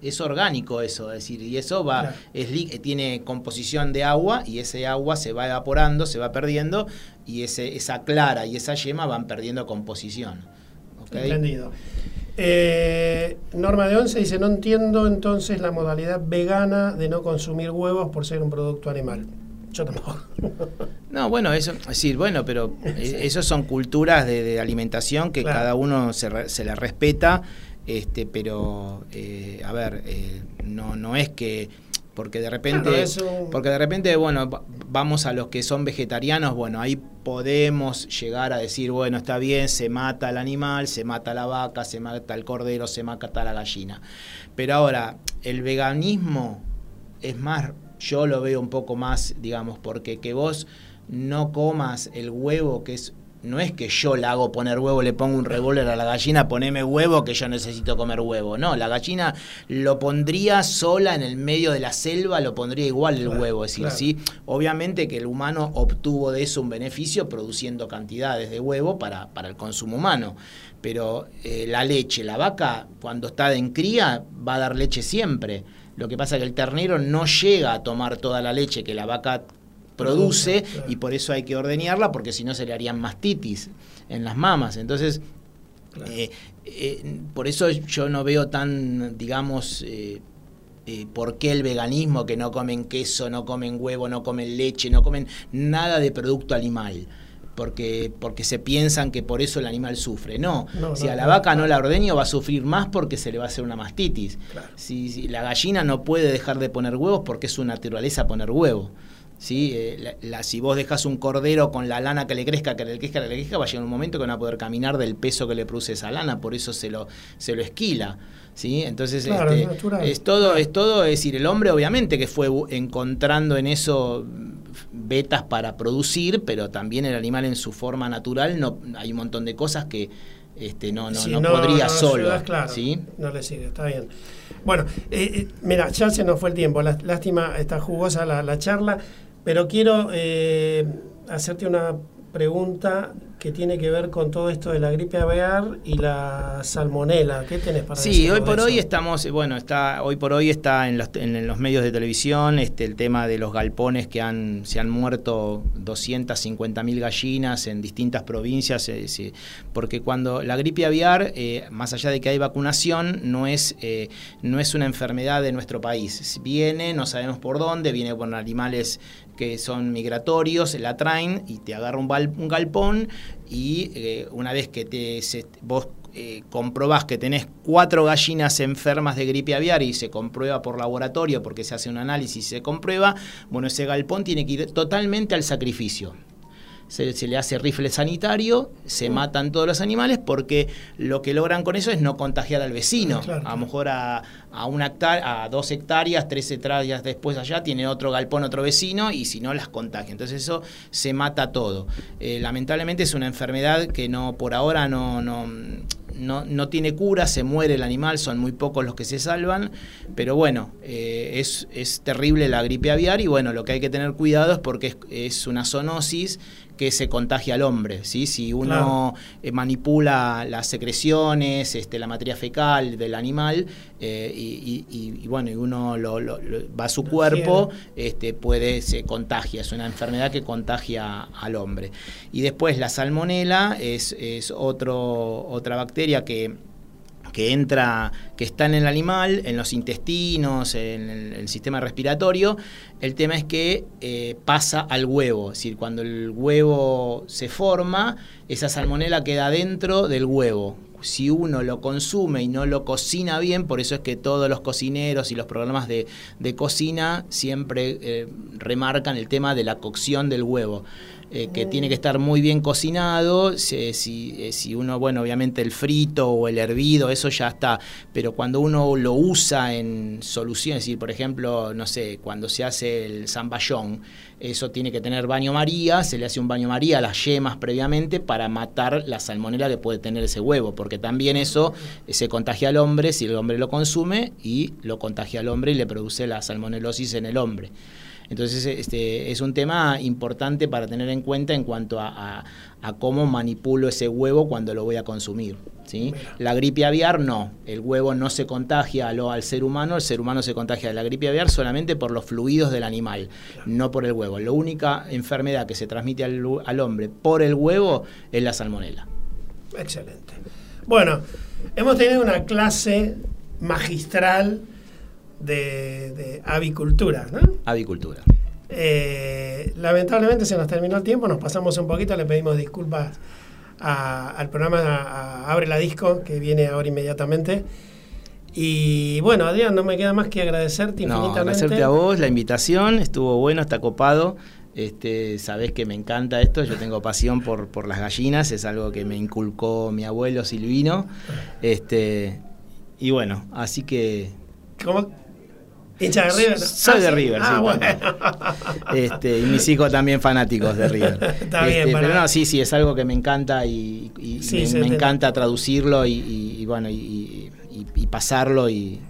es orgánico eso, es decir, y eso va, Claro. es li- tiene composición de agua y ese agua se va evaporando, se va perdiendo y ese, esa clara y esa yema van perdiendo composición. Entendido. Eh, Norma de Once dice, no entiendo entonces la modalidad vegana de no consumir huevos por ser un producto animal. Yo tampoco. No, bueno, eso, es decir, bueno, pero eh, esos son culturas de, de alimentación que Claro. cada uno se, re- se le respeta, este, pero eh, a ver, eh, no, no es que porque de repente, Claro, porque de repente, bueno, va- vamos a los que son vegetarianos, bueno, ahí podemos llegar a decir, bueno, está bien, se mata el animal, se mata la vaca, se mata el cordero, se mata la gallina. Pero ahora, el veganismo es más, yo lo veo un poco más, digamos, porque que vos no comas el huevo, que es, no es que yo la hago poner huevo, le pongo un revólver a la gallina, poneme huevo, que yo necesito comer huevo. No, la gallina lo pondría sola en el medio de la selva, lo pondría igual el Claro, huevo. Es decir, claro. sí, obviamente que el humano obtuvo de eso un beneficio produciendo cantidades de huevo para, para el consumo humano. Pero eh, la leche, la vaca, cuando está en cría, va a dar leche siempre. Lo que pasa es que el ternero no llega a tomar toda la leche que la vaca produce claro. y por eso hay que ordeñarla porque si no se le harían mastitis en las mamas. Entonces, Claro. eh, eh, por eso yo no veo tan, digamos, eh, por qué el veganismo, que no comen queso, no comen huevo, no comen leche, no comen nada de producto animal. Porque, porque se piensan que por eso el animal sufre. No, No, si no, a la no, vaca no la ordeño va a sufrir más porque se le va a hacer una mastitis. Claro. Si, si la gallina no puede dejar de poner huevos porque es su naturaleza poner huevo. ¿Sí? Eh, la- la- si vos dejas un cordero con la lana que le crezca, que le crezca, que le crezca, va a llegar un momento que no va a poder caminar del peso que le produce esa lana, por eso se lo, se lo esquila. ¿sí? Entonces, Claro, este, es natural. es todo, es todo, es decir, el hombre obviamente que fue encontrando en eso mm, vetas para producir, pero también el animal en su forma natural no hay un montón de cosas que este, no, no, no podría no solo. ayudas, claro, ¿sí? No le sigue, está bien. Bueno, eh, eh, mira, ya se nos fue el tiempo. Lá- Lástima, está jugosa la, la charla, pero quiero eh, hacerte una pregunta que tiene que ver con todo esto de la gripe aviar y la salmonela. ¿Qué tenés para Sí, decirnos hoy por eso? hoy estamos, eh, bueno, está, hoy por hoy está en los, en los medios de televisión este, el tema de los galpones que han, se han muerto 250 mil gallinas en distintas provincias, eh, sí, porque cuando la gripe aviar, eh, más allá de que hay vacunación, no es, eh, no es una enfermedad de nuestro país. Viene, no sabemos por dónde, viene por animales que son migratorios, la traen y te agarra un, galpón y eh, una vez que te, se- vos eh, comprobás que tenés cuatro gallinas enfermas de gripe aviar y se comprueba por laboratorio porque se hace un análisis y se comprueba, bueno, ese galpón tiene que ir totalmente al sacrificio. Se, se le hace rifle sanitario, se matan todos los animales porque lo que logran con eso es no contagiar al vecino. Claro, a lo mejor a, a una hectar- a dos hectáreas, tres hectáreas después allá tiene otro galpón, otro vecino y si no las contagia. Entonces eso se mata todo. Eh, lamentablemente es una enfermedad que no por ahora no, no, no, no tiene cura, se muere el animal, son muy pocos los que se salvan, pero bueno, eh, es, es terrible la gripe aviar y bueno, lo que hay que tener cuidado es porque es, es una zoonosis que se contagia al hombre, ¿sí? Si uno eh, manipula las secreciones, este, la materia fecal del animal eh, y, y- y, bueno, y uno lo, lo- lo- va a su cuerpo, este, puede, se contagia, es una enfermedad que contagia al hombre. Y después la salmonela es, es otro, otra bacteria que que entra, que está en el animal, en los intestinos, en el, sistema respiratorio. El tema es que eh, pasa al huevo, es decir, cuando el huevo se forma, esa salmonela queda dentro del huevo. Si uno lo consume y no lo cocina bien, por eso es que todos los cocineros y los programas de, de cocina siempre eh, remarcan el tema de la cocción del huevo eh, que tiene que estar muy bien cocinado. Si, si, eh, si uno, bueno, obviamente el frito o el hervido, eso ya está. Pero cuando uno lo usa en soluciones, es decir, por ejemplo, no sé, cuando se hace el zamballón, eso tiene que tener baño María, se le hace un baño María a las yemas previamente para matar la salmonela que puede tener ese huevo, porque también eso se contagia al hombre si el hombre lo consume y lo contagia al hombre y le produce la salmonelosis en el hombre. Entonces, este, es un tema importante para tener en cuenta en cuanto a, a, a cómo manipulo ese huevo cuando lo voy a consumir. ¿sí? La gripe aviar no, el huevo no se contagia al, al, ser humano, el ser humano se contagia de la gripe aviar solamente por los fluidos del animal, no por el huevo. La única enfermedad que se transmite al, al hombre por el huevo es la salmonela. Excelente. Bueno, hemos tenido una clase magistral de, de avicultura, ¿no? Avicultura. Eh, lamentablemente se nos terminó el tiempo, nos pasamos un poquito, le pedimos disculpas a, al programa a, a Abre la Disco, que viene ahora inmediatamente. Y bueno, Adrián, no me queda más que agradecerte no, infinitamente. Agradecerte a vos la invitación, estuvo bueno, está copado. Este, sabés que me encanta esto, yo tengo pasión por, por las gallinas, es algo que me inculcó mi abuelo Silvino. Este, y bueno, así que. ¿Cómo? ¿Hincha de River? Soy ah, de sí. River, ah, sí. bueno. Este, y mis hijos también fanáticos de River. Está este, bien, para- Pero no, sí, sí, es algo que me encanta y, y Sí, me, encanta traducirlo y, bueno, y, pasarlo y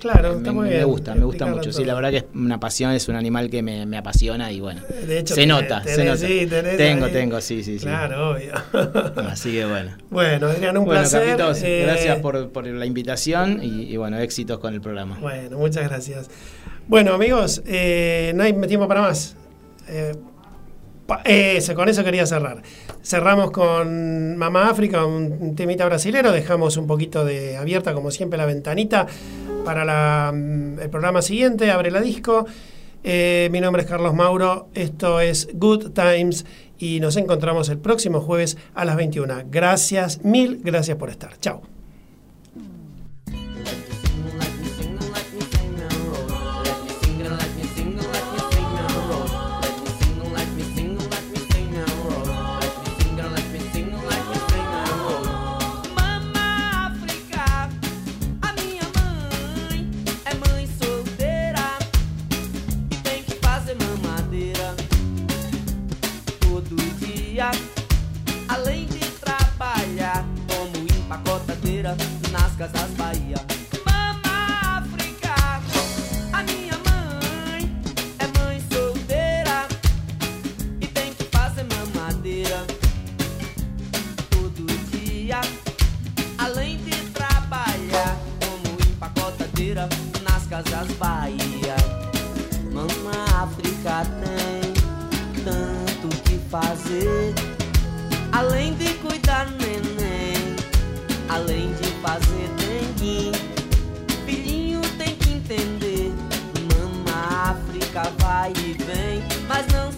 Claro, me, está muy me bien, gusta, me gusta mucho. Sí, la verdad que es una pasión, es un animal que me, me apasiona y bueno, De hecho, se tenés- nota, se tenés- nota. sí, tenés tengo, ahí- tengo, sí, sí, sí. Claro, obvio. Así que bueno. Bueno, Adrián, un bueno, placer. Carlitos, Eh, gracias por, por la invitación y, y bueno, éxitos con el programa. Bueno, muchas gracias. Bueno, amigos, eh, no hay tiempo para más. Eh, eso, con eso quería cerrar. Cerramos con Mamá África, un, temita brasilero. Dejamos un poquito de abierta, como siempre, la ventanita para mm, el programa siguiente. Abre la disco. Eh, mi nombre es Carlos Mauro. Esto es Good Times y nos encontramos el próximo jueves a las 21. Gracias, mil gracias por estar. Chao. Nas casas Bahia. Mama África, a minha mãe é mãe solteira e tem que fazer mamadeira todo dia. Além de trabalhar como empacotadeira nas casas Bahia. Mama África tem tanto que fazer. Além de cuidar neném, além de fazer dengue. Filhinho tem que entender. Mama África vai e vem, mas não